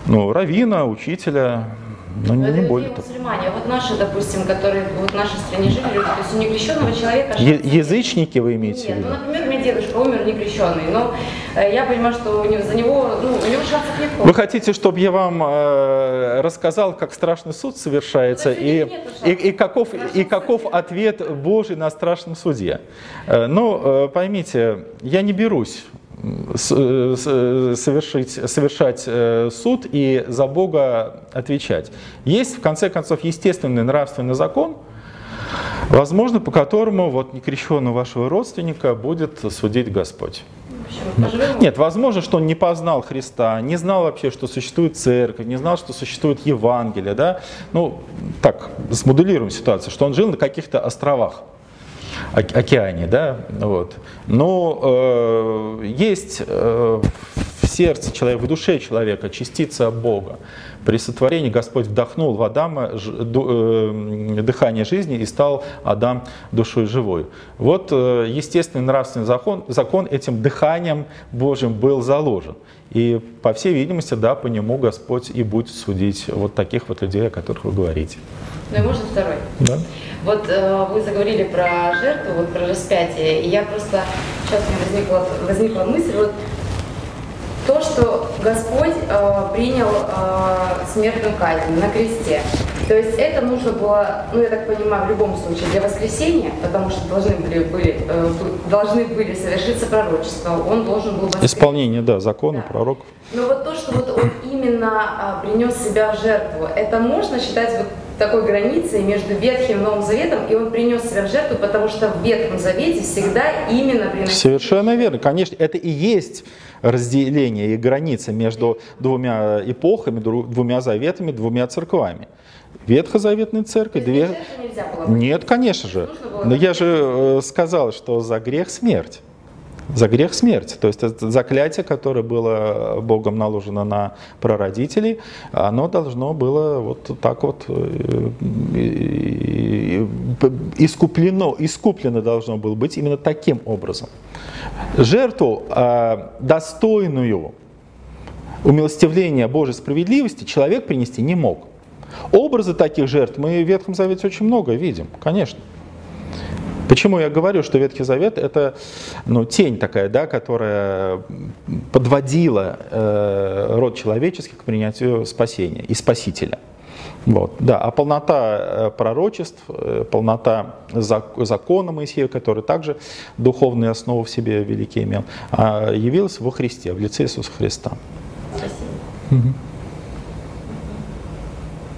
[SPEAKER 1] ну, равина, учителя, но не, не более того.
[SPEAKER 2] мусульмане, вот наши, допустим, которые вот в нашей стране жили, люди, то есть у некрещенного человека...
[SPEAKER 1] Е- язычники вы имеете
[SPEAKER 2] Нет,
[SPEAKER 1] в виду?
[SPEAKER 2] ну, например, у меня дедушка умер некрещенный, но э, я понимаю, что у него, за него, ну, у него шансов нет.
[SPEAKER 1] Вы хотите, чтобы я вам э, рассказал, как страшный суд совершается
[SPEAKER 2] ну,
[SPEAKER 1] и, и, и, каков, и каков ответ Божий на страшном суде? Э, ну, э, поймите, я не берусь совершить, совершать э, суд и за Бога отвечать. Есть, в конце концов, естественный нравственный закон, возможно, по которому вот некрещенного вашего родственника будет судить Господь. Нет, возможно, что он не познал Христа, не знал вообще, что существует церковь, не знал, что существует Евангелие, да? Ну, так, смоделируем ситуацию, что он жил на каких-то островах океане, да, вот. Но э, есть э, в сердце человека, в душе человека частица Бога. При сотворении Господь вдохнул в Адама э, дыхание жизни и стал Адам душой живой. Вот э, естественный нравственный закон, закон этим дыханием Божьим был заложен. И, по всей видимости, да, по нему Господь и будет судить вот таких вот людей, о которых вы говорите.
[SPEAKER 2] Ну и можно второй?
[SPEAKER 1] Да.
[SPEAKER 2] Вот э, вы заговорили про жертву, вот про распятие, и я просто, сейчас у меня возникла, возникла мысль, вот то, что Господь э, принял э, смертную казнь на кресте. То есть это нужно было, ну я так понимаю, в любом случае для воскресения, потому что должны были, были, э, должны были совершиться пророчества, он должен был воскресить.
[SPEAKER 1] Исполнение, да, закона, да. пророков.
[SPEAKER 2] Но вот то, что вот он именно э, принес себя в жертву, это можно считать вот такой границей между Ветхим и Новым Заветом, и он принес себя в жертву, потому что в Ветхом Завете всегда именно приносили.
[SPEAKER 1] Совершенно верно. Конечно, это и есть разделение и граница между двумя эпохами, двумя заветами, двумя церквами. Ветхозаветная церковь, две... Нет, конечно же. Но я же э, сказал, что за грех смерть. За грех смерть. То есть это заклятие, которое было Богом наложено на прародителей, оно должно было вот так вот э, искуплено, искуплено должно было быть именно таким образом. Жертву э, достойную умилостивления Божьей справедливости человек принести не мог. Образы таких жертв мы в Ветхом Завете очень много видим, конечно. Почему я говорю, что Ветхий Завет это ну, тень такая, да, которая подводила э, род человеческий к принятию спасения и спасителя. Вот, да, а полнота э, пророчеств, э, полнота закона Моисея, который также духовные основы в себе великие имел, а явилась во Христе, в лице Иисуса Христа. Спасибо. Угу.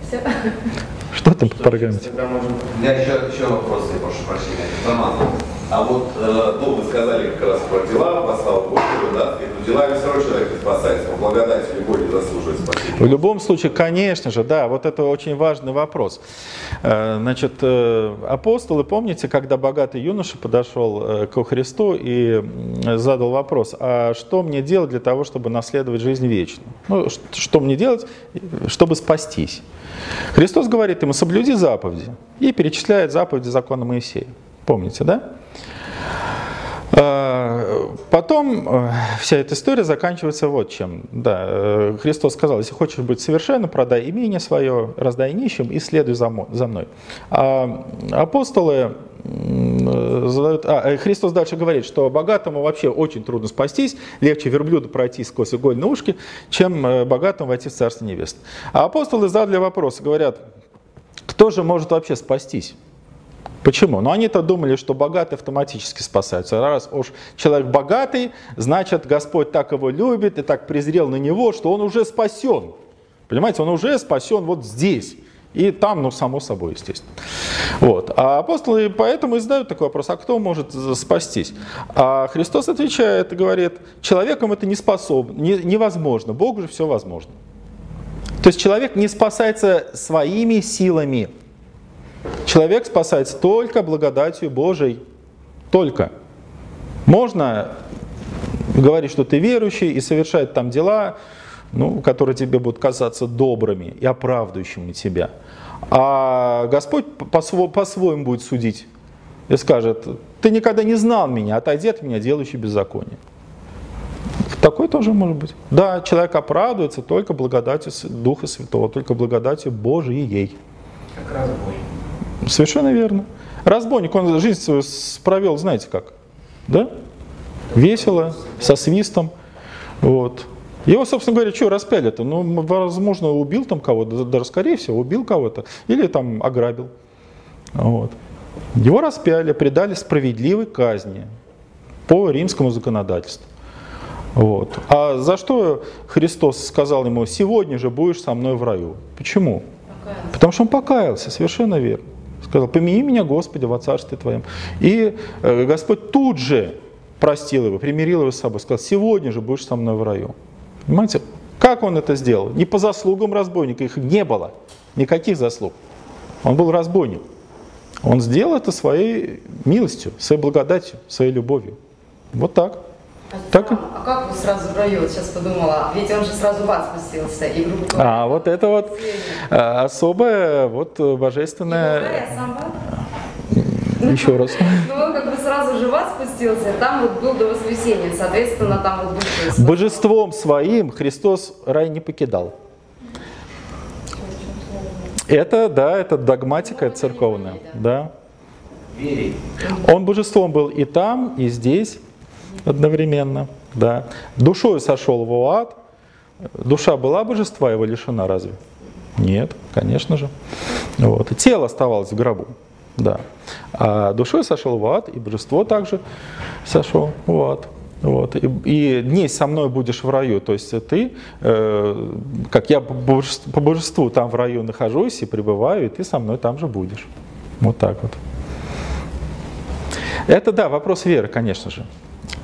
[SPEAKER 1] Все. Что там по программе?
[SPEAKER 3] У меня еще, еще вопрос, я прошу прощения. А вот, э, ну, вы сказали как раз про дела, по славу Божию, да, и делами равно человек не спасается, по благодати любой не заслуживает спасения.
[SPEAKER 1] В любом случае, конечно же, да, вот это очень важный вопрос. Э, значит, э, апостолы, помните, когда богатый юноша подошел к Христу и задал вопрос, а что мне делать для того, чтобы наследовать жизнь вечную? Ну, что мне делать, чтобы спастись? Христос говорит ему, соблюди заповеди, и перечисляет заповеди закона Моисея. Помните, да? А, потом э, вся эта история заканчивается вот чем. Да, э, Христос сказал, если хочешь быть совершенным, продай имение свое, раздай нищим и следуй за мной. А апостолы задают... А, э, Христос дальше говорит, что богатому вообще очень трудно спастись, легче верблюду пройти сквозь игольные ушки, чем богатому войти в Царство Небесное. А апостолы задали вопрос, говорят, кто же может вообще спастись? Почему? Ну они-то думали, что богатый автоматически спасаются. Раз уж человек богатый, значит Господь так его любит и так презрел на него, что он уже спасен. Понимаете, он уже спасен вот здесь. И там, ну, само собой, естественно. Вот. А апостолы поэтому и задают такой вопрос, а кто может спастись? А Христос отвечает и говорит, человеком это не способно, не, невозможно, Богу же все возможно. То есть человек не спасается своими силами, Человек спасается только благодатью Божией. Только. Можно говорить, что ты верующий и совершать там дела, ну, которые тебе будут казаться добрыми и оправдывающими тебя. А Господь по-своему будет судить и скажет, ты никогда не знал меня, отойди от меня, делающий беззаконие. Такой тоже может быть. Да, человек оправдывается только благодатью Духа Святого, только благодатью Божией.
[SPEAKER 3] Как разбой.
[SPEAKER 1] Совершенно верно. Разбойник, он жизнь свою провел, знаете как? Да? Весело, со свистом. Вот. Его, собственно говоря, что распяли-то? Ну, возможно, убил там кого-то, даже скорее всего, убил кого-то, или там ограбил. Вот. Его распяли, предали справедливой казни по римскому законодательству. Вот. А за что Христос сказал ему, сегодня же будешь со мной в раю? Почему? Покаялся. Потому что он покаялся, совершенно верно. Сказал, помяни меня, Господи, во царстве Твоем. И э, Господь тут же простил его, примирил его с собой, сказал, сегодня же будешь со мной в раю. Понимаете, как он это сделал? Не по заслугам разбойника, их не было, никаких заслуг. Он был разбойник. Он сделал это своей милостью, своей благодатью, своей любовью. Вот так. Так?
[SPEAKER 2] А как вы сразу в раю? Вот сейчас подумала. Ведь он же сразу в ад спустился. И, грубо говоря,
[SPEAKER 1] А вот это вот э, особое, вот божественное... Еще раз.
[SPEAKER 2] Ну, сразу же в ад спустился, там вот был до воскресения, соответственно, там вот души.
[SPEAKER 1] Божеством своим Христос рай не покидал. Это, да, это догматика церковная, да. Он божеством был и там, и здесь одновременно, да. Душою сошел в ад. Душа была божества его лишена разве? Нет, конечно же. Вот. И тело оставалось в гробу, да. А душой сошел в ад, и божество также сошел в ад. Вот. И, и дней со мной будешь в раю. То есть ты, э, как я по божеству, по божеству там в раю нахожусь и пребываю, и ты со мной там же будешь. Вот так вот. Это да, вопрос веры, конечно же.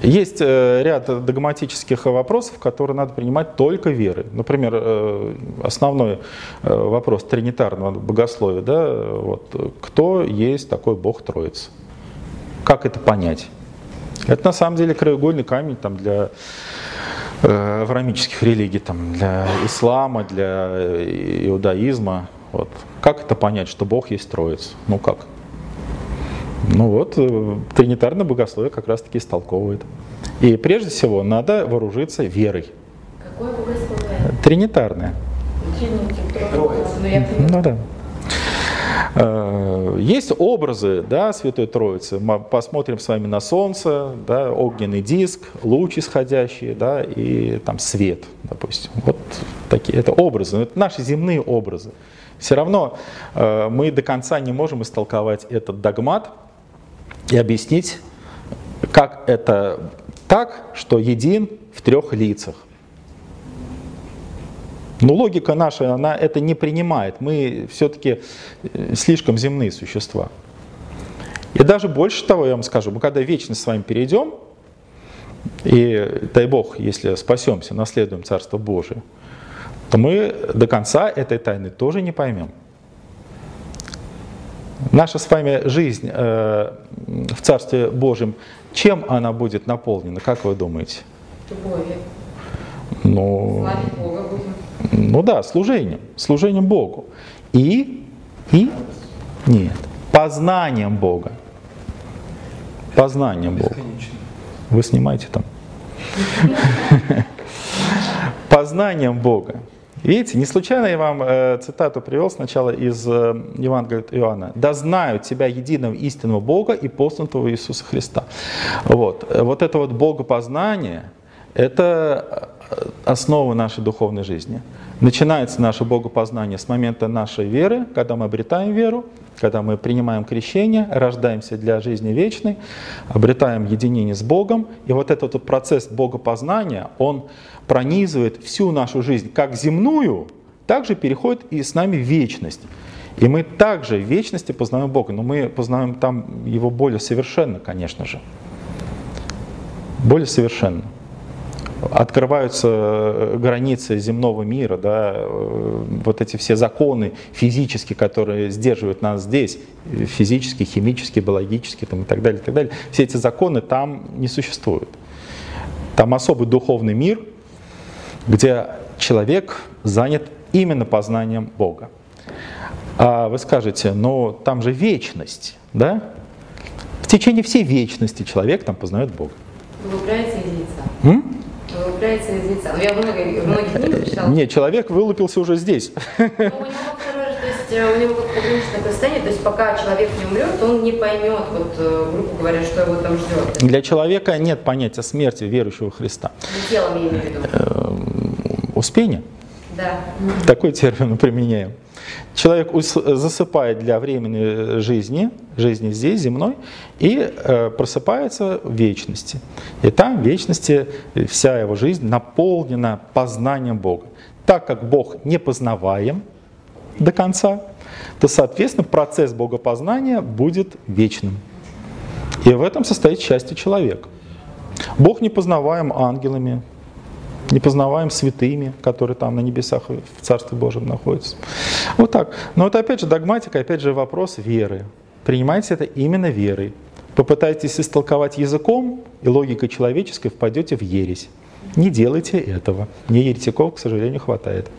[SPEAKER 1] Есть э, ряд догматических вопросов, которые надо принимать только верой. Например, э, основной э, вопрос тринитарного богословия, да, вот, кто есть такой Бог Троицы? Как это понять? Это на самом деле краеугольный камень там, для э, авраамических религий, там, для ислама, для иудаизма. Вот. Как это понять, что Бог есть Троица? Ну как? Ну вот, э, тринитарное богословие как раз-таки истолковывает. И прежде всего надо вооружиться верой.
[SPEAKER 2] Какое богословие?
[SPEAKER 1] Тринитарное.
[SPEAKER 3] Троица.
[SPEAKER 2] Ну.
[SPEAKER 1] Ну да. Э, Есть образы да, Святой Троицы. Мы посмотрим с вами на Солнце, да, огненный диск, луч исходящий, да, и там свет, допустим. Вот такие, это образы, это наши земные образы. Все равно э, мы до конца не можем истолковать этот догмат и объяснить, как это так, что един в трех лицах. Но логика наша, она это не принимает. Мы все-таки э, слишком земные существа. И даже больше того, я вам скажу, мы когда вечность с вами перейдем, и дай Бог, если спасемся, наследуем Царство Божие, то мы до конца этой тайны тоже не поймем. Наша с вами жизнь э, в Царстве Божьем, чем она будет наполнена, как вы думаете?
[SPEAKER 2] Любовью.
[SPEAKER 1] Ну,
[SPEAKER 2] Бога будем.
[SPEAKER 1] ну да, служением, служением Богу. И, и, нет, познанием Бога. Познанием Бога. Вы снимаете там. (laughs) Познанием Бога. Видите, не случайно я вам э, цитату привел сначала из э, Евангелия от Иоанна. «Да знают тебя единого истинного Бога и посланного Иисуса Христа». Вот, вот это вот богопознание, это э, основа нашей духовной жизни. Начинается наше богопознание с момента нашей веры, когда мы обретаем веру, когда мы принимаем крещение, рождаемся для жизни вечной, обретаем единение с Богом. И вот этот вот процесс богопознания, он пронизывает всю нашу жизнь, как земную, так же переходит и с нами в вечность. И мы также в вечности познаем Бога, но мы познаем там Его более совершенно, конечно же. Более совершенно открываются э, границы земного мира, да, э, вот эти все законы физические, которые сдерживают нас здесь, э, физические, химические, биологические там, и так далее, и так далее, все эти законы там не существуют. Там особый духовный мир, где человек занят именно познанием Бога. А вы скажете, ну там же вечность, да? В течение всей вечности человек там познает Бога.
[SPEAKER 2] Вылупляется из яйца.
[SPEAKER 1] М?
[SPEAKER 2] Вылупляется из яйца. Ну, я много, многих книг прочитала.
[SPEAKER 1] Нет, человек вылупился уже здесь.
[SPEAKER 2] Ну, у него второе, то есть э, у него как пограничное такое состояние, то есть пока человек не умрет, он не поймет, вот, э, грубо говоря, что его там ждет.
[SPEAKER 1] Для человека нет понятия смерти верующего Христа.
[SPEAKER 2] Не телом я имею в виду.
[SPEAKER 1] Эм, Успение,
[SPEAKER 2] Да.
[SPEAKER 1] такой термин мы применяем. Человек засыпает для временной жизни, жизни здесь, земной, и э, просыпается в вечности. И там в вечности вся его жизнь наполнена познанием Бога. Так как Бог не познаваем до конца, то, соответственно, процесс богопознания будет вечным. И в этом состоит счастье человека. Бог не познаваем ангелами, не познаваем святыми, которые там на небесах в Царстве Божьем находятся. Вот так. Но это опять же догматика, опять же вопрос веры. Принимайте это именно верой. попытаетесь истолковать языком и логикой человеческой, впадете в ересь. Не делайте этого. Мне еретиков, к сожалению, хватает.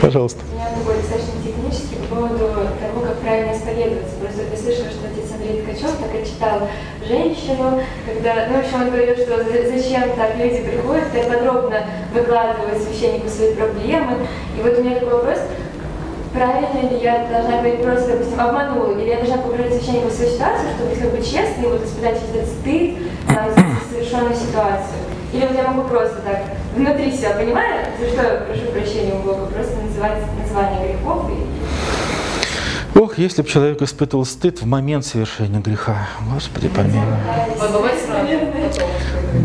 [SPEAKER 1] Пожалуйста.
[SPEAKER 4] У меня такой достаточно технический по поводу того, как правильно исповедоваться. Просто я слышала, что отец Андрей Ткачев так и читал женщину, когда, ну, в общем, он говорил, что зачем так люди приходят, я подробно выкладываю священнику свои проблемы. И вот у меня такой вопрос, правильно ли я должна говорить просто, допустим, обманула, или я должна погрузить священнику свою ситуацию, чтобы быть как бы честной, вот испытать этот стыд там, совершенную ситуацию. Или вот я могу просто так внутри себя, понимаю, за что я прошу прощения у Бога, просто называть название грехов и
[SPEAKER 1] Ох, если бы человек испытывал стыд в момент совершения греха. Господи, помилуй.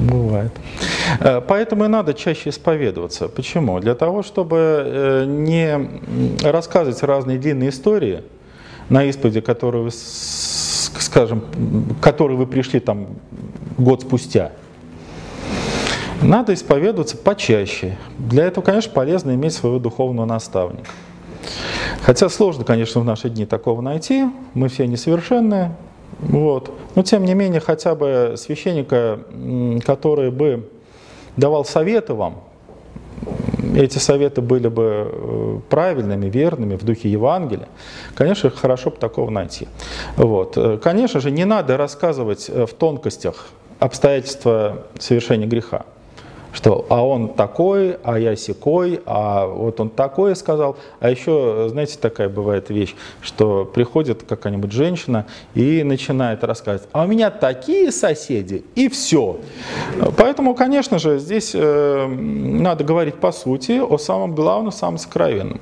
[SPEAKER 2] Бывает.
[SPEAKER 1] Э, Поэтому и надо чаще исповедоваться. Почему? Для того, чтобы э, не рассказывать разные длинные истории на исповеди, которые вы, скажем, к которой вы пришли там год спустя. Надо исповедоваться почаще. Для этого, конечно, полезно иметь своего духовного наставника. Хотя сложно, конечно, в наши дни такого найти. Мы все несовершенные. Вот. Но тем не менее, хотя бы священника, который бы давал советы вам, эти советы были бы э, правильными, верными, в духе Евангелия, конечно, хорошо бы такого найти. Вот. Э, Конечно же, не надо рассказывать э, в тонкостях обстоятельства совершения греха что а он такой, а я секой, а вот он такое сказал. А еще, знаете, такая бывает вещь, что приходит какая-нибудь женщина и начинает рассказывать, а у меня такие соседи, и все. Поэтому, конечно же, здесь э, надо говорить по сути о самом главном, самом сокровенном.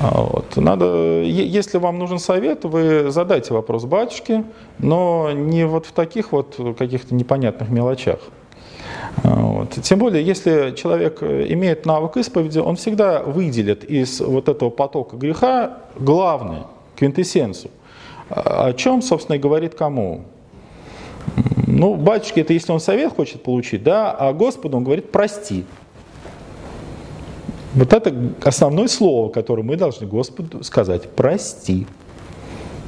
[SPEAKER 1] А, Вот. Надо, если вам нужен совет, вы задайте вопрос батюшке, но не вот в таких вот каких-то непонятных мелочах. А, Вот. Тем более, если человек э, имеет навык исповеди, он всегда выделит из вот этого потока греха главное, квинтэссенцию. А О чем, собственно, и говорит кому? Ну, батюшке это если он совет хочет получить, да, а Господу он говорит «прости». Вот это основное слово, которое мы должны Господу сказать «прости».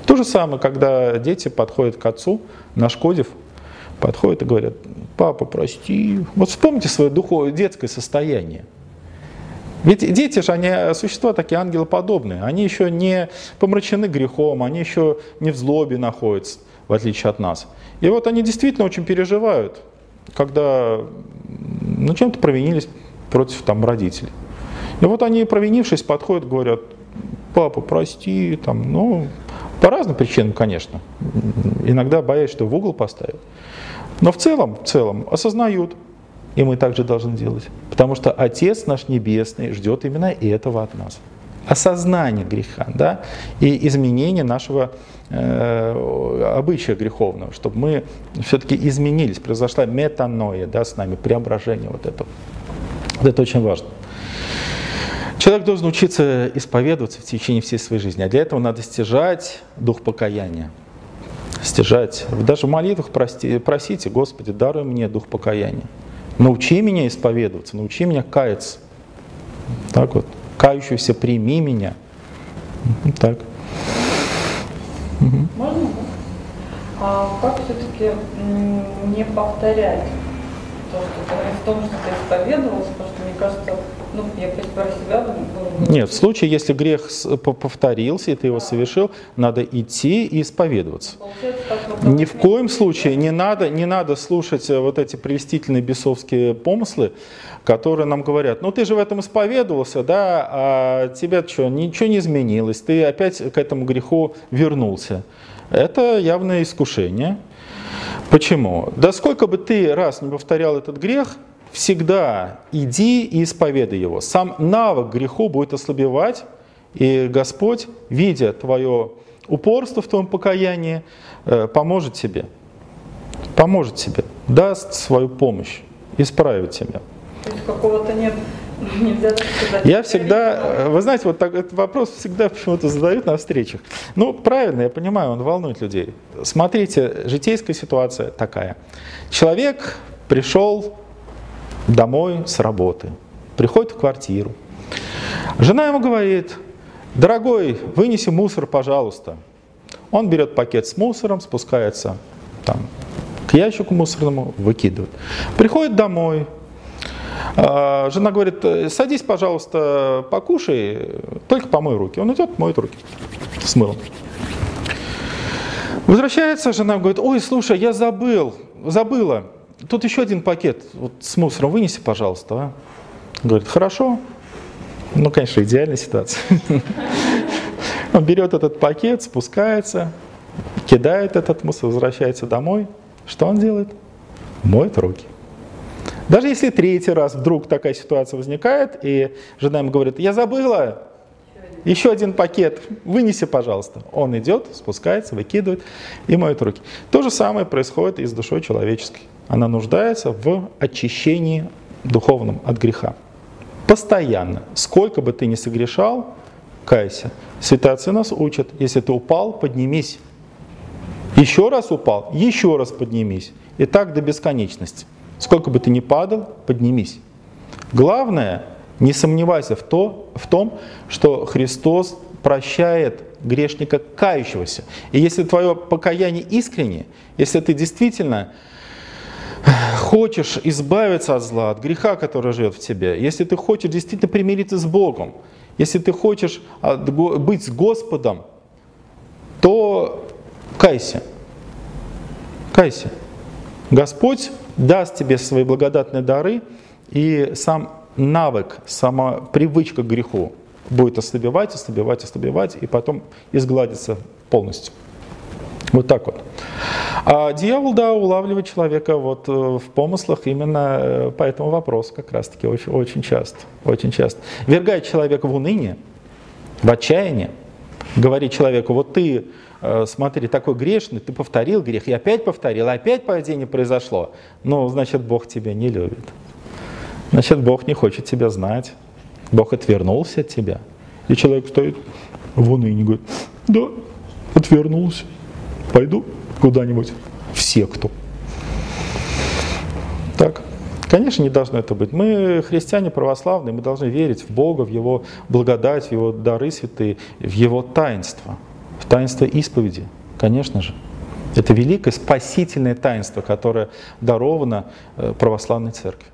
[SPEAKER 1] То же самое, когда дети подходят к отцу, нашкодив, подходят и говорят, папа, прости. Вот вспомните свое духовное, детское состояние. Ведь дети же, они существа такие ангелоподобные. Они еще не помрачены грехом, они еще не в злобе находятся, в отличие от нас. И вот они действительно очень переживают, когда ну, чем-то провинились против там, родителей. И вот они, провинившись, подходят, говорят, папа, прости, там, ну, по разным причинам, конечно. Иногда боясь, что в угол поставят. Но в целом, в целом осознают, и мы также должны делать. Потому что Отец наш Небесный ждет именно этого от нас. Осознание греха, да, и изменение нашего э, обычая греховного, чтобы мы все-таки изменились, произошла метаноя, да, с нами, преображение вот этого. Вот это очень важно. Человек должен учиться исповедоваться в течение всей своей жизни, а для этого надо стяжать дух покаяния. Стяжать. Даже в молитвах просите, Господи, даруй мне дух покаяния. Научи меня исповедоваться, научи меня каяться. Так вот. Кающийся прими меня. Вот Так.
[SPEAKER 5] Можно? А как все-таки не повторять то, что ты, в том, что ты исповедовался, потому что мне кажется, ну, я пусть про себя говорю.
[SPEAKER 1] Нет, в случае, если грех повторился, и ты его совершил, надо идти и исповедоваться.
[SPEAKER 5] Так,
[SPEAKER 1] Ни в коем случае не надо, не надо слушать э, вот эти прелестительные бесовские помыслы, которые нам говорят, ну ты же в этом исповедовался, да, а тебя что, ничего не изменилось, ты опять к этому греху вернулся. Это явное искушение. Почему? Да сколько бы ты раз не повторял этот грех, всегда иди и исповедай его. Сам навык греху будет ослабевать, и Господь, видя твое упорство в твоем покаянии, э, поможет тебе. Поможет тебе, даст свою помощь, исправит тебя.
[SPEAKER 5] То есть какого-то нет, (laughs) нельзя сказать.
[SPEAKER 1] Я всегда, э, вы знаете, вот так, этот вопрос всегда почему-то задают на встречах. Ну, правильно, я понимаю, он волнует людей. Смотрите, житейская ситуация такая. Человек пришел домой с работы, приходит в квартиру. Жена ему говорит, дорогой, вынеси мусор, пожалуйста. Он берет пакет с мусором, спускается там, к ящику мусорному, выкидывает. Приходит домой, а, Жена говорит, садись, пожалуйста, покушай, только помой руки. Он идет, моет руки с мылом. Возвращается, жена говорит, ой, слушай, я забыл, забыла. Тут еще один пакет вот, с мусором, вынеси, пожалуйста. А? Говорит, хорошо. Ну, конечно, идеальная ситуация. (laughs) Он берет этот пакет, спускается, кидает этот мусор, возвращается домой. Что он делает? Моет руки. Даже если третий раз вдруг такая ситуация возникает, и жена ему говорит, я забыла, еще один пакет, вынеси, пожалуйста. Он идет, спускается, выкидывает и моет руки. То же самое происходит и с душой человеческой. Она нуждается в очищении духовном от греха. Постоянно. Сколько бы ты ни согрешал, кайся. Святые отцы нас учат, если ты упал, поднимись. Еще раз упал, еще раз поднимись. И так до бесконечности. Сколько бы ты ни падал, поднимись. Главное, не сомневайся в, то, в том, что Христос прощает грешника кающегося. И если твое покаяние искренне, если ты действительно хочешь избавиться от зла, от греха, который живет в тебе, если ты хочешь действительно примириться с Богом, если ты хочешь быть с Господом, то кайся. Кайся. Господь даст тебе свои благодатные дары, и сам навык, сама привычка к греху будет ослабевать, ослабевать, ослабевать, и потом изгладится полностью. Вот так вот. А дьявол, да, улавливает человека вот э, в помыслах именно э, по этому вопросу как раз-таки очень, очень часто. Очень часто. Вергает человека в уныние, в отчаяние. Говорит человеку, вот ты, э, смотри, такой грешный, ты повторил грех, и опять повторил, опять падение произошло. Ну, значит, Бог тебя не любит. Значит, Бог не хочет тебя знать. Бог отвернулся от тебя. И человек стоит в унынии, говорит, да, отвернулся, пойду куда-нибудь в секту. Так, конечно, не должно это быть. Мы, христиане православные, мы должны верить в Бога, в Его благодать, в Его дары святые, в Его таинство, в таинство исповеди, конечно же. Это великое спасительное таинство, которое даровано э, православной церкви.